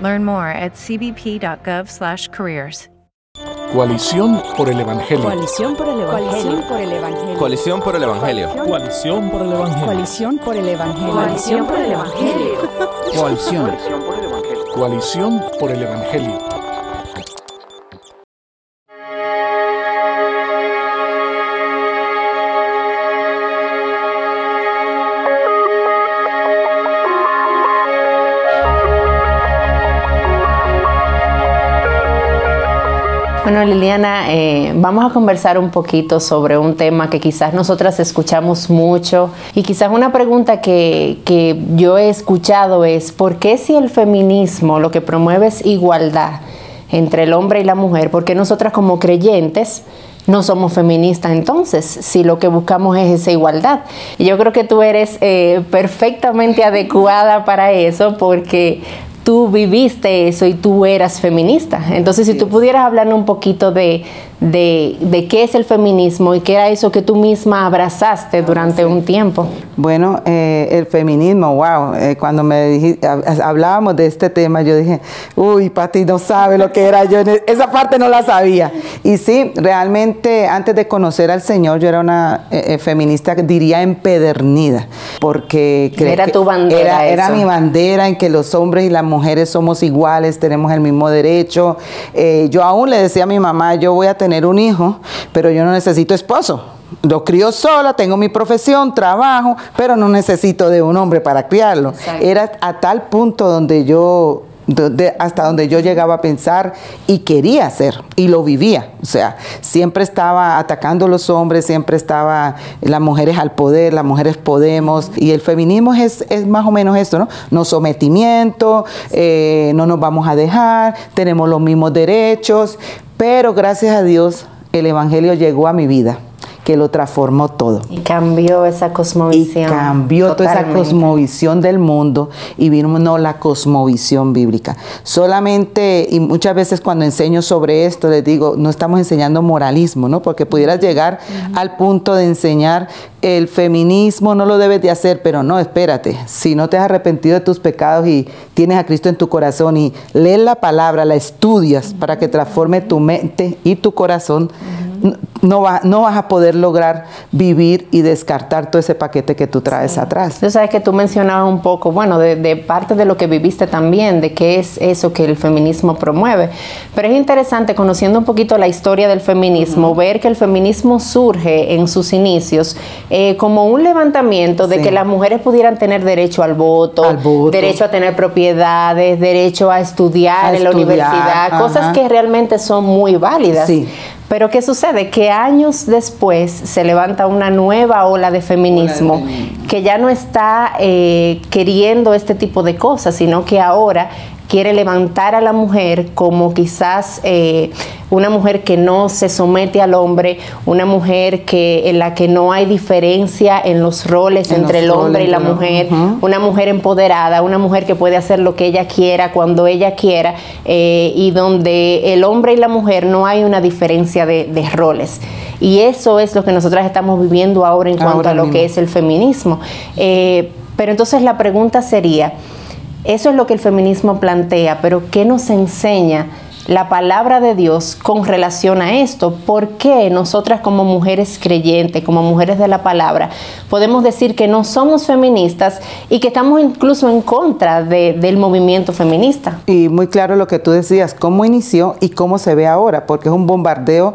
Learn more at cbp.gov/careers. Coalición por el Evangelio. Coalición por el Evangelio. Coalición por el Evangelio. Coalición por el Evangelio. Coalición por el Evangelio. Coalición por el Evangelio. Coalición. Coalición por el Evangelio. Bueno, Liliana, eh, vamos a conversar un poquito sobre un tema que quizás nosotras escuchamos mucho y quizás una pregunta que, que yo he escuchado es, ¿por qué si el feminismo lo que promueve es igualdad entre el hombre y la mujer, por qué nosotras como creyentes no somos feministas entonces, si lo que buscamos es esa igualdad. Yo creo que tú eres eh, perfectamente adecuada para eso porque tú viviste eso y tú eras feminista. Entonces, si tú pudieras hablarnos un poquito de, de, qué es el feminismo y qué era eso que tú misma abrazaste durante un tiempo. Bueno, eh, el feminismo, wow, eh, cuando me dijiste, hablábamos de este tema, yo dije, uy, Pati no sabe lo que era yo, e, esa parte no la sabía. Y sí, realmente antes de conocer al Señor, yo era una eh, feminista, diría, empedernida, porque... Era tu bandera. Era, era, mi bandera en que los hombres y las mujeres somos iguales, tenemos el mismo derecho. yo aún le decía a mi mamá, yo voy a tener un hijo, pero yo no necesito esposo. Lo crío sola, tengo mi profesión, trabajo, pero no necesito de un hombre para criarlo. Era a tal punto donde yo hasta donde yo llegaba a pensar y quería hacer y lo vivía. O sea, siempre estaba atacando a los hombres, siempre estaba las mujeres al poder, las mujeres podemos. Y el feminismo es, más o menos esto, ¿no? No sometimiento, eh, no nos vamos a dejar, tenemos los mismos derechos, pero gracias a Dios el Evangelio llegó a mi vida que lo transformó todo. Y cambió esa cosmovisión. Y cambió toda esa cosmovisión del mundo y vino no, la cosmovisión bíblica. Solamente, y muchas veces cuando enseño sobre esto, les digo, no estamos enseñando moralismo, ¿no? Porque pudieras llegar al punto de enseñar el feminismo no lo debes de hacer, pero no, espérate, si no te has arrepentido de tus pecados y tienes a Cristo en tu corazón y lees la palabra, la estudias para que transforme tu mente y tu corazón, no, va, no vas a poder lograr vivir y descartar todo ese paquete que tú traes atrás. Tú sabes que tú mencionabas un poco, bueno, de, parte de lo que viviste también, de qué es eso que el feminismo promueve. Pero es interesante, conociendo un poquito la historia del feminismo, ver que el feminismo surge en sus inicios eh, como un levantamiento de que las mujeres pudieran tener derecho al voto, derecho a tener propiedades, derecho a estudiar en la universidad, cosas que realmente son muy válidas. Sí. Pero ¿qué sucede? Que años después se levanta una nueva ola de feminismo que ya no está eh, queriendo este tipo de cosas, sino que ahora quiere levantar a la mujer como quizás eh, una mujer que no se somete al hombre, una mujer que en la que no hay diferencia en los roles entre el hombre y la mujer, una mujer empoderada, una mujer que puede hacer lo que ella quiera cuando ella quiera eh, y donde el hombre y la mujer no hay una diferencia de, roles. Y eso es lo que nosotras estamos viviendo ahora en cuanto a lo que es el feminismo. Eh, pero entonces la pregunta sería, eso es lo que el feminismo plantea, pero ¿qué nos enseña la palabra de Dios con relación a esto. ¿Por qué nosotras como mujeres creyentes, como mujeres de la palabra, podemos decir que no somos feministas y que estamos incluso en contra de- del movimiento feminista? Y muy claro lo que tú decías, cómo inició y cómo se ve ahora, porque es un bombardeo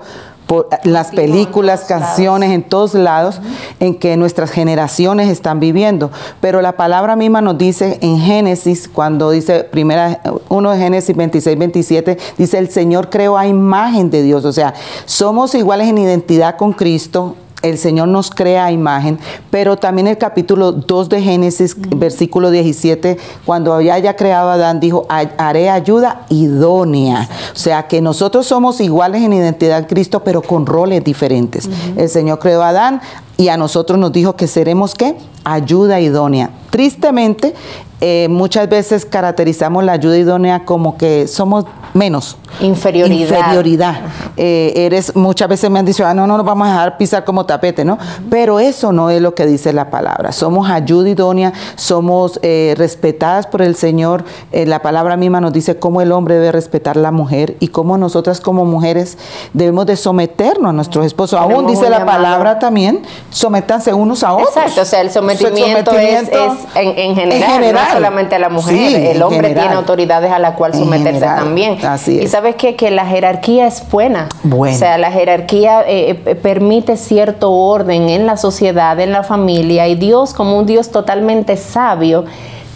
por las películas, canciones en todos lados en que nuestras generaciones están viviendo. Pero la palabra misma nos dice en Génesis, cuando dice primera, uno de Génesis 26, 27, dice el Señor creó a imagen de Dios. O sea, somos iguales en identidad con Cristo, el Señor nos crea a imagen, pero también el capítulo 2 de Génesis, versículo 17, cuando había ya creado a Adán, dijo, "Ha- haré ayuda idónea. O sea, que nosotros somos iguales en identidad en Cristo, pero con roles diferentes. El Señor creó a Adán y a nosotros nos dijo que seremos, ¿qué? Ayuda idónea. Tristemente, eh, muchas veces caracterizamos la ayuda idónea como que somos menos. Inferioridad. Inferioridad. Eh, eres, muchas veces me han dicho, ah, no, no nos vamos a dejar pisar como tapete, ¿no? Pero eso no es lo que dice la palabra. Somos ayuda idónea, somos eh, respetadas por el Señor. Eh, la palabra misma nos dice cómo el hombre debe respetar a la mujer y cómo nosotras como mujeres debemos de someternos a nuestros esposos. Aún dice la llamado. palabra también, sométanse unos a otros. Exacto, o sea, el sometimiento, es- es, en, en general, no solamente a la mujer, Sí, el hombre general. tiene autoridades a la cual someterse también. Así Y es. sabes qué? que la jerarquía es buena. Buena. O sea, la jerarquía eh, eh, permite cierto orden en la sociedad, en la familia, y Dios, como un Dios totalmente sabio,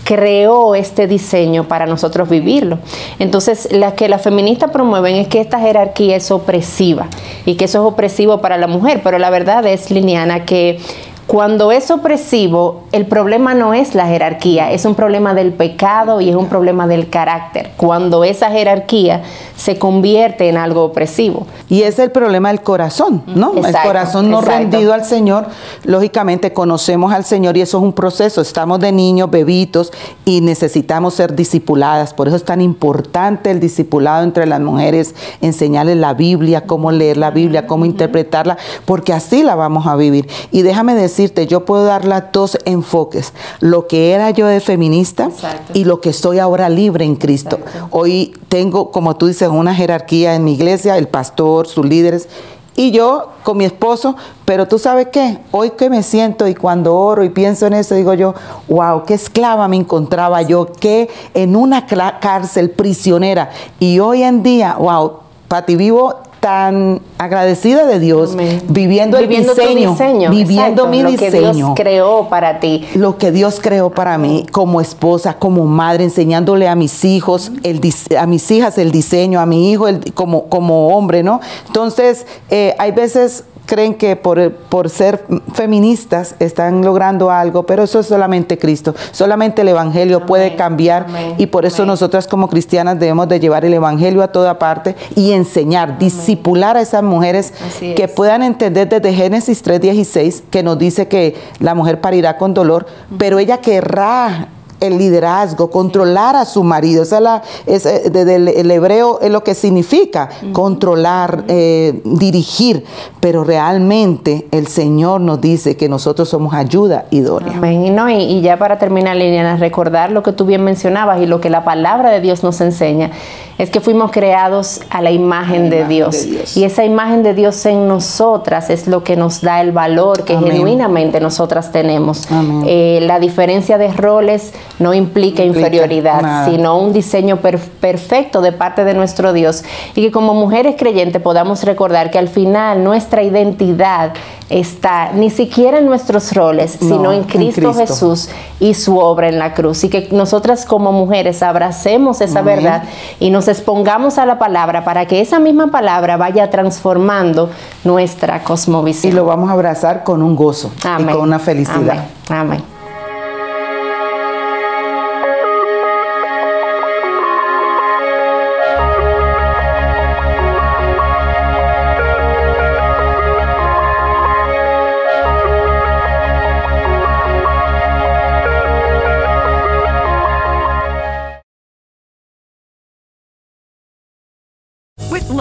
creó este diseño para nosotros vivirlo. Entonces, la que las feministas promueven es que esta jerarquía es opresiva y que eso es opresivo para la mujer, pero la verdad es, Liniana, que cuando es opresivo, el problema no es la jerarquía, es un problema del pecado y es un problema del carácter. Cuando esa jerarquía se convierte en algo opresivo. Y es el problema del corazón, ¿no? el corazón no exacto. rendido al Señor. Lógicamente conocemos al Señor y eso es un proceso. Estamos de niños, bebitos y necesitamos ser discipuladas. Por eso es tan importante el discipulado entre las mujeres, enseñarles la Biblia, cómo leer la Biblia, cómo interpretarla, porque así la vamos a vivir. Y déjame decirte, yo puedo dar las dos enfoques. Lo que era yo de feminista Exacto. y lo que soy ahora libre en Cristo. Hoy tengo, como tú dices, una jerarquía en mi iglesia, el pastor, sus líderes, y yo con mi esposo, pero tú sabes qué, hoy que me siento y cuando oro y pienso en eso, digo yo, wow, qué esclava me encontraba yo, que en una cárcel prisionera, y hoy en día, wow, Pati, vivo tan agradecida de Dios, Amén. viviendo el Viviendo tu diseño, diseño, viviendo exacto, mi lo que diseño Dios creó para ti. lo que Dios creó para mí como esposa, como madre, enseñándole a mis hijos, el, a mis hijas el diseño, a mi hijo el- como, como hombre, ¿no? Entonces, eh, hay veces creen que por, por ser feministas están logrando algo, pero eso es solamente Cristo, solamente el Evangelio puede cambiar amén, y por eso amén. nosotras como cristianas debemos de llevar el Evangelio a toda parte y enseñar, disipular a esas mujeres que puedan entender desde Génesis 3:16 que nos dice que la mujer parirá con dolor, pero ella querrá el liderazgo, controlar a su marido. Esa es la, es, eh, desde el, el hebreo es lo que significa controlar, eh, dirigir, pero realmente el Señor nos dice que nosotros somos ayuda idónea. Amén. Y, no, y, y ya para terminar, Liliana, recordar lo que tú bien mencionabas y lo que la palabra de Dios nos enseña, es que fuimos creados a la imagen, de, imagen Dios. de Dios. Y esa imagen de Dios en nosotras es lo que nos da el valor que Amén. genuinamente nosotras tenemos. Eh, la diferencia de roles no implica, inferioridad, nada. sino un diseño per- perfecto de parte de nuestro Dios. Y que como mujeres creyentes podamos recordar que al final nuestra identidad está ni siquiera en nuestros roles, No, sino en en Cristo. Jesús y su obra en la cruz. Y que nosotras como mujeres abracemos esa Amén. verdad y nos expongamos a la palabra para que esa misma palabra vaya transformando nuestra Y cosmovisión. lo vamos a abrazar con un gozo y con una felicidad. Amén. Amén.